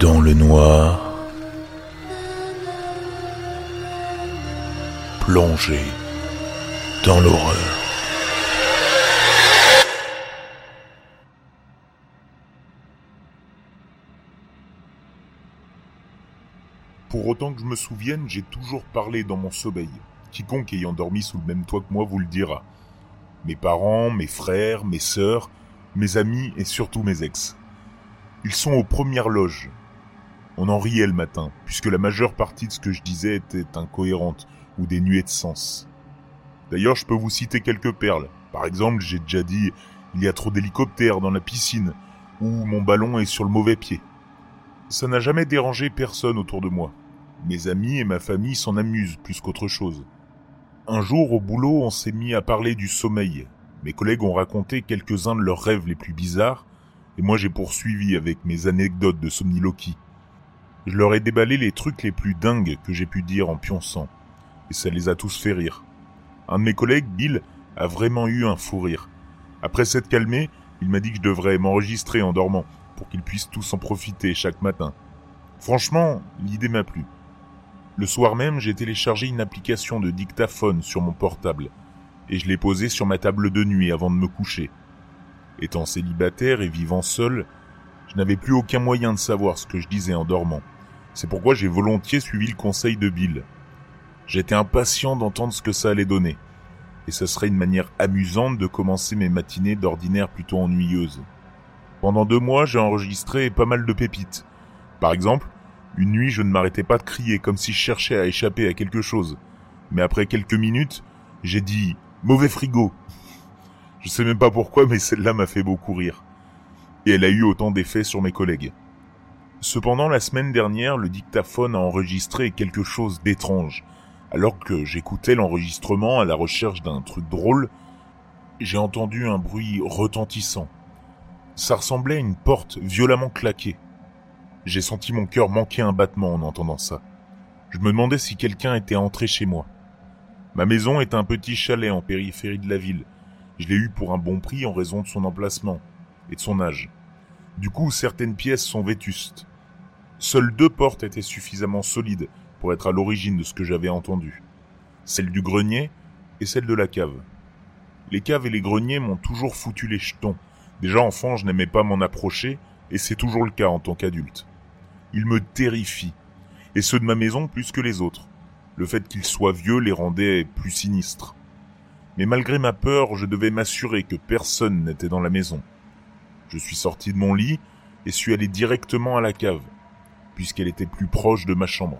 Dans le noir, plongé dans l'horreur. Pour autant que je me souvienne, j'ai toujours parlé dans mon sommeil. Quiconque ayant dormi sous le même toit que moi vous le dira. Mes parents, mes frères, mes sœurs, mes amis et surtout mes ex. Ils sont aux premières loges. On en riait le matin, puisque la majeure partie de ce que je disais était incohérente ou dénuée de sens. D'ailleurs, je peux vous citer quelques perles. Par exemple, j'ai déjà dit il y a trop d'hélicoptères dans la piscine ou mon ballon est sur le mauvais pied. Ça n'a jamais dérangé personne autour de moi. Mes amis et ma famille s'en amusent plus qu'autre chose. Un jour au boulot, on s'est mis à parler du sommeil. Mes collègues ont raconté quelques-uns de leurs rêves les plus bizarres, et moi j'ai poursuivi avec mes anecdotes de somniloquie. Je leur ai déballé les trucs les plus dingues que j'ai pu dire en pionçant, et ça les a tous fait rire. Un de mes collègues, Bill, a vraiment eu un fou rire. Après s'être calmé, il m'a dit que je devrais m'enregistrer en dormant, pour qu'ils puissent tous en profiter chaque matin. Franchement, l'idée m'a plu. Le soir même, j'ai téléchargé une application de dictaphone sur mon portable, et je l'ai posée sur ma table de nuit avant de me coucher. Étant célibataire et vivant seul, je n'avais plus aucun moyen de savoir ce que je disais en dormant. C'est pourquoi j'ai volontiers suivi le conseil de Bill. J'étais impatient d'entendre ce que ça allait donner, et ce serait une manière amusante de commencer mes matinées d'ordinaire plutôt ennuyeuses. Pendant deux mois, j'ai enregistré pas mal de pépites. Par exemple, une nuit, je ne m'arrêtais pas de crier comme si je cherchais à échapper à quelque chose. Mais après quelques minutes, j'ai dit mauvais frigo. Je sais même pas pourquoi, mais celle-là m'a fait beaucoup rire. Et elle a eu autant d'effets sur mes collègues. Cependant, la semaine dernière, le dictaphone a enregistré quelque chose d'étrange. Alors que j'écoutais l'enregistrement à la recherche d'un truc drôle, j'ai entendu un bruit retentissant. Ça ressemblait à une porte violemment claquée. J'ai senti mon cœur manquer un battement en entendant ça. Je me demandais si quelqu'un était entré chez moi. Ma maison est un petit chalet en périphérie de la ville. Je l'ai eu pour un bon prix en raison de son emplacement et de son âge. Du coup, certaines pièces sont vétustes. Seules deux portes étaient suffisamment solides pour être à l'origine de ce que j'avais entendu. Celle du grenier et celle de la cave. Les caves et les greniers m'ont toujours foutu les jetons, Déjà enfant, je n'aimais pas m'en approcher, et c'est toujours le cas en tant qu'adulte. Ils me terrifient, et ceux de ma maison plus que les autres. Le fait qu'ils soient vieux les rendait plus sinistres. Mais malgré ma peur, je devais m'assurer que personne n'était dans la maison. Je suis sorti de mon lit et suis allé directement à la cave, puisqu'elle était plus proche de ma chambre.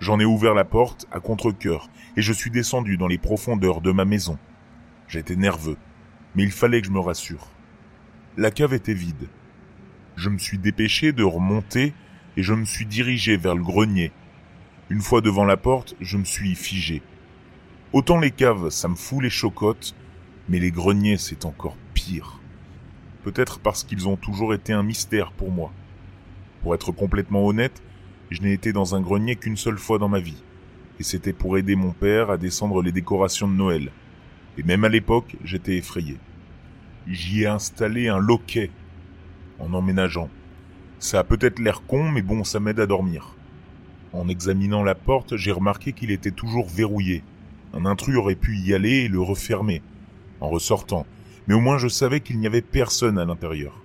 J'en ai ouvert la porte à contre-cœur et je suis descendu dans les profondeurs de ma maison. J'étais nerveux, mais il fallait que je me rassure. La cave était vide. Je me suis dépêché de remonter et je me suis dirigé vers le grenier. Une fois devant la porte, je me suis figé. Autant les caves, ça me fout les chocottes, mais les greniers, c'est encore pire. Peut-être parce qu'ils ont toujours été un mystère pour moi. Pour être complètement honnête, je n'ai été dans un grenier qu'une seule fois dans ma vie, et c'était pour aider mon père à descendre les décorations de Noël. Et même à l'époque, j'étais effrayé. J'y ai installé un loquet en emménageant. Ça a peut-être l'air con, mais bon, ça m'aide à dormir. En examinant la porte, j'ai remarqué qu'il était toujours verrouillé. Un intrus aurait pu y aller et le refermer, en ressortant, mais au moins je savais qu'il n'y avait personne à l'intérieur.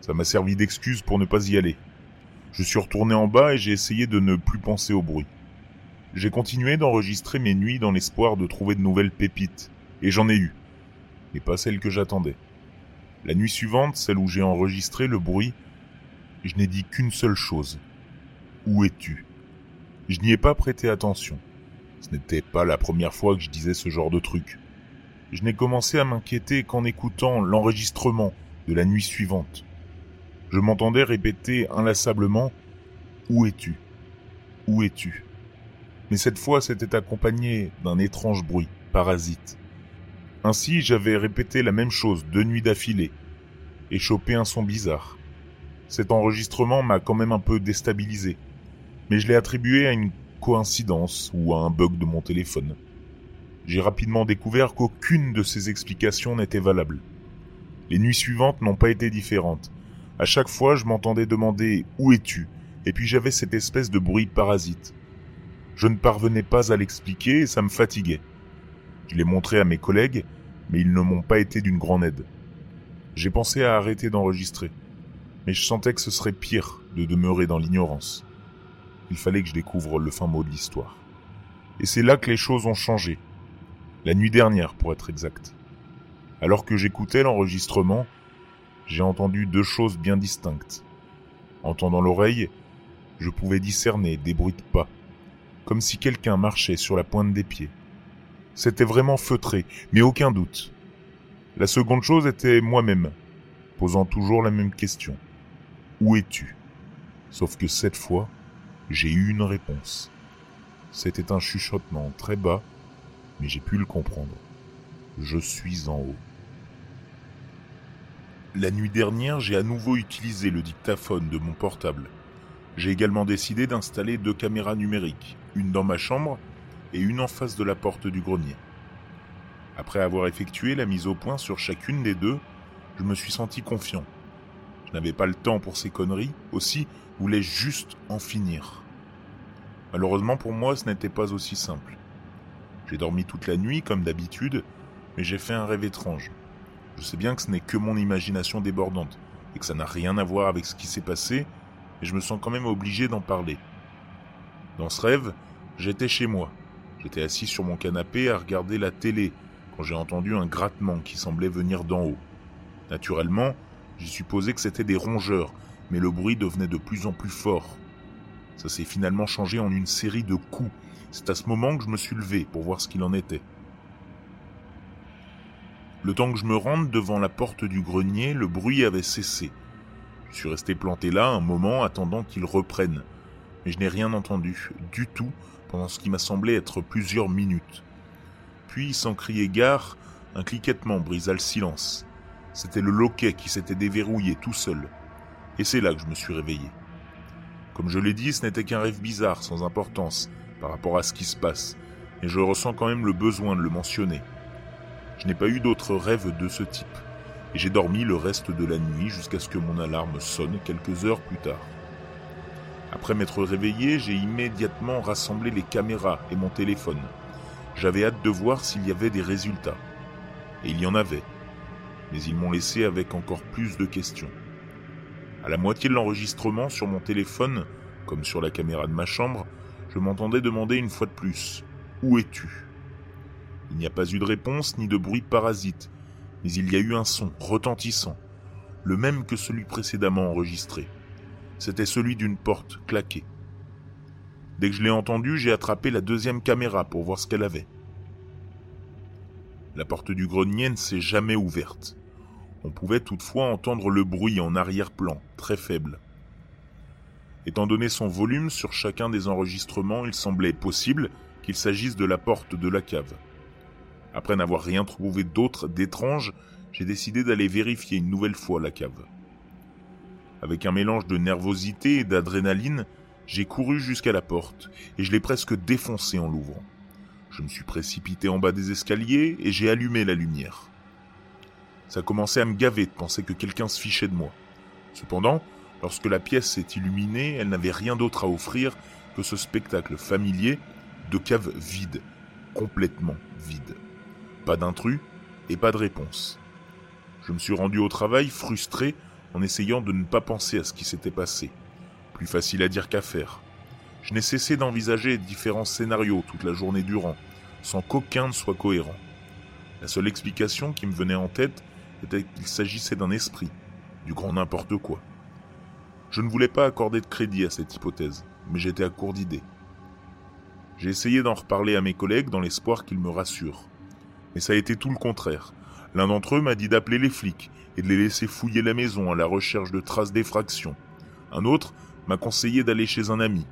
Ça m'a servi d'excuse pour ne pas y aller. Je suis retourné en bas et j'ai essayé de ne plus penser au bruit. J'ai continué d'enregistrer mes nuits dans l'espoir de trouver de nouvelles pépites, et j'en ai eu et pas celle que j'attendais. La nuit suivante, celle où j'ai enregistré le bruit, je n'ai dit qu'une seule chose. Où es-tu? Je n'y ai pas prêté attention. Ce n'était pas la première fois que je disais ce genre de truc. Je n'ai commencé à m'inquiéter qu'en écoutant l'enregistrement de la nuit suivante. Je m'entendais répéter inlassablement Où es-tu? Où es-tu Mais cette fois, c'était accompagné d'un étrange bruit, parasite. Ainsi, j'avais répété la même chose deux nuits d'affilée, et chopé un son bizarre. Cet enregistrement m'a quand même un peu déstabilisé, mais je l'ai attribué à une coïncidence ou à un bug de mon téléphone. J'ai rapidement découvert qu'aucune de ces explications n'était valable. Les nuits suivantes n'ont pas été différentes. À chaque fois, je m'entendais demander Où es-tu? Et puis j'avais cette espèce de bruit parasite. Je ne parvenais pas à l'expliquer et ça me fatiguait. Je l'ai montré à mes collègues, mais ils ne m'ont pas été d'une grande aide. J'ai pensé à arrêter d'enregistrer, mais je sentais que ce serait pire de demeurer dans l'ignorance. Il fallait que je découvre le fin mot de l'histoire. Et c'est là que les choses ont changé. La nuit dernière, pour être exact. Alors que j'écoutais l'enregistrement, j'ai entendu deux choses bien distinctes. Entendant l'oreille, je pouvais discerner des bruits de pas, comme si quelqu'un marchait sur la pointe des pieds. C'était vraiment feutré, mais aucun doute. La seconde chose était moi-même, posant toujours la même question. Où es-tu? Sauf que cette fois, j'ai eu une réponse. C'était un chuchotement très bas, mais j'ai pu le comprendre. Je suis en haut. La nuit dernière, j'ai à nouveau utilisé le dictaphone de mon portable. J'ai également décidé d'installer deux caméras numériques, une dans ma chambre et une en face de la porte du grenier. Après avoir effectué la mise au point sur chacune des deux, je me suis senti confiant. Je n'avais pas le temps pour ces conneries, aussi voulais juste en finir. Malheureusement pour moi, ce n'était pas aussi simple. J'ai dormi toute la nuit comme d'habitude, mais j'ai fait un rêve étrange. Je sais bien que ce n'est que mon imagination débordante, et que ça n'a rien à voir avec ce qui s'est passé, mais je me sens quand même obligé d'en parler. Dans ce rêve, j'étais chez moi. J'étais assis sur mon canapé à regarder la télé quand j'ai entendu un grattement qui semblait venir d'en haut. Naturellement, j'ai supposé que c'était des rongeurs, mais le bruit devenait de plus en plus fort. Ça s'est finalement changé en une série de coups. C'est à ce moment que je me suis levé pour voir ce qu'il en était. Le temps que je me rende devant la porte du grenier, le bruit avait cessé. Je suis resté planté là un moment attendant qu'il reprenne, mais je n'ai rien entendu du tout pendant ce qui m'a semblé être plusieurs minutes. Puis, sans crier gare, un cliquettement brisa le silence. C'était le loquet qui s'était déverrouillé tout seul. Et c'est là que je me suis réveillé. Comme je l'ai dit, ce n'était qu'un rêve bizarre, sans importance, par rapport à ce qui se passe, et je ressens quand même le besoin de le mentionner. Je n'ai pas eu d'autres rêves de ce type, et j'ai dormi le reste de la nuit jusqu'à ce que mon alarme sonne quelques heures plus tard. Après m'être réveillé, j'ai immédiatement rassemblé les caméras et mon téléphone. J'avais hâte de voir s'il y avait des résultats. Et il y en avait. Mais ils m'ont laissé avec encore plus de questions. À la moitié de l'enregistrement sur mon téléphone, comme sur la caméra de ma chambre, je m'entendais demander une fois de plus Où es-tu? N'y a pas eu de réponse ni de bruit parasite, mais il y a eu un son retentissant, le même que celui précédemment enregistré. C'était celui d'une porte claquée. Dès que je l'ai entendu, j'ai attrapé la deuxième caméra pour voir ce qu'elle avait. La porte du grenier ne s'est jamais ouverte. On pouvait toutefois entendre le bruit en arrière-plan, très faible. Étant donné son volume sur chacun des enregistrements, il semblait possible qu'il s'agisse de la porte de la cave. Après n'avoir rien trouvé d'autre d'étrange, j'ai décidé d'aller vérifier une nouvelle fois la cave. Avec un mélange de nervosité et d'adrénaline, j'ai couru jusqu'à la porte et je l'ai presque défoncée en l'ouvrant. Je me suis précipité en bas des escaliers et j'ai allumé la lumière. Ça commençait à me gaver de penser que quelqu'un se fichait de moi. Cependant, lorsque la pièce s'est illuminée, elle n'avait rien d'autre à offrir que ce spectacle familier de cave vide, complètement vide. Pas d'intrus et pas de réponse. Je me suis rendu au travail frustré en essayant de ne pas penser à ce qui s'était passé. Plus facile à dire qu'à faire. Je n'ai cessé d'envisager différents scénarios toute la journée durant, sans qu'aucun ne soit cohérent. La seule explication qui me venait en tête était qu'il s'agissait d'un esprit, du grand n'importe quoi. Je ne voulais pas accorder de crédit à cette hypothèse, mais j'étais à court d'idées. J'ai essayé d'en reparler à mes collègues dans l'espoir qu'ils me rassurent. Mais ça a été tout le contraire. L'un d'entre eux m'a dit d'appeler les flics et de les laisser fouiller la maison à la recherche de traces d'effraction. Un autre m'a conseillé d'aller chez un ami.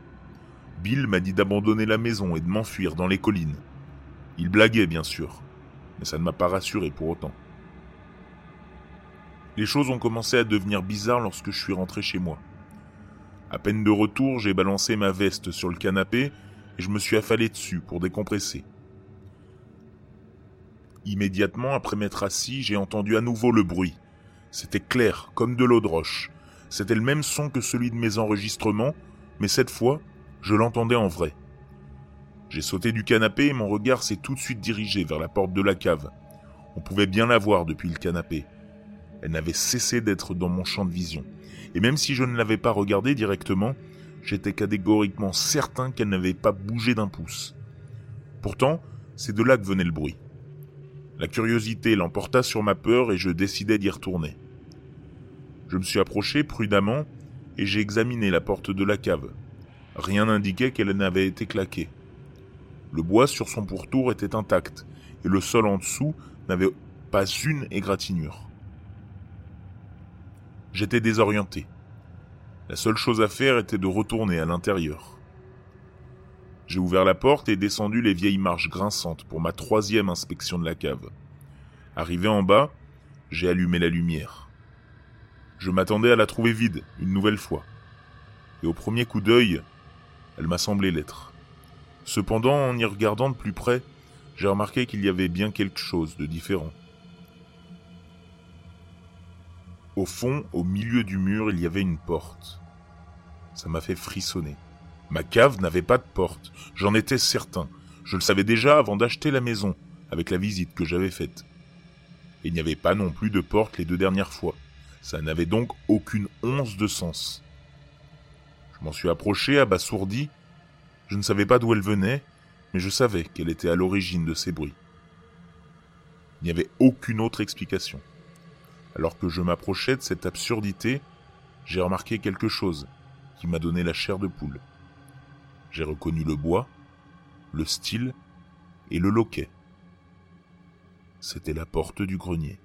Bill m'a dit d'abandonner la maison et de m'enfuir dans les collines. Il blaguait, bien sûr, mais ça ne m'a pas rassuré pour autant. Les choses ont commencé à devenir bizarres lorsque je suis rentré chez moi. À peine de retour, j'ai balancé ma veste sur le canapé et je me suis affalé dessus pour décompresser. Immédiatement après m'être assis, j'ai entendu à nouveau le bruit. C'était clair, comme de l'eau de roche. C'était le même son que celui de mes enregistrements, mais cette fois, je l'entendais en vrai. J'ai sauté du canapé et mon regard s'est tout de suite dirigé vers la porte de la cave. On pouvait bien la voir depuis le canapé. Elle n'avait cessé d'être dans mon champ de vision. Et même si je ne l'avais pas regardée directement, j'étais catégoriquement certain qu'elle n'avait pas bougé d'un pouce. Pourtant, c'est de là que venait le bruit. La curiosité l'emporta sur ma peur et je décidai d'y retourner. Je me suis approché prudemment et j'ai examiné la porte de la cave. Rien n'indiquait qu'elle n'avait été claquée. Le bois sur son pourtour était intact et le sol en dessous n'avait pas une égratignure. J'étais désorienté. La seule chose à faire était de retourner à l'intérieur. J'ai ouvert la porte et descendu les vieilles marches grinçantes pour ma troisième inspection de la cave. Arrivé en bas, j'ai allumé la lumière. Je m'attendais à la trouver vide, une nouvelle fois. Et au premier coup d'œil, elle m'a semblé l'être. Cependant, en y regardant de plus près, j'ai remarqué qu'il y avait bien quelque chose de différent. Au fond, au milieu du mur, il y avait une porte. Ça m'a fait frissonner. Ma cave n'avait pas de porte, j'en étais certain. Je le savais déjà avant d'acheter la maison, avec la visite que j'avais faite. Il n'y avait pas non plus de porte les deux dernières fois. Ça n'avait donc aucune once de sens. Je m'en suis approché, abasourdi. Je ne savais pas d'où elle venait, mais je savais qu'elle était à l'origine de ces bruits. Il n'y avait aucune autre explication. Alors que je m'approchais de cette absurdité, j'ai remarqué quelque chose qui m'a donné la chair de poule. J'ai reconnu le bois, le style et le loquet. C'était la porte du grenier.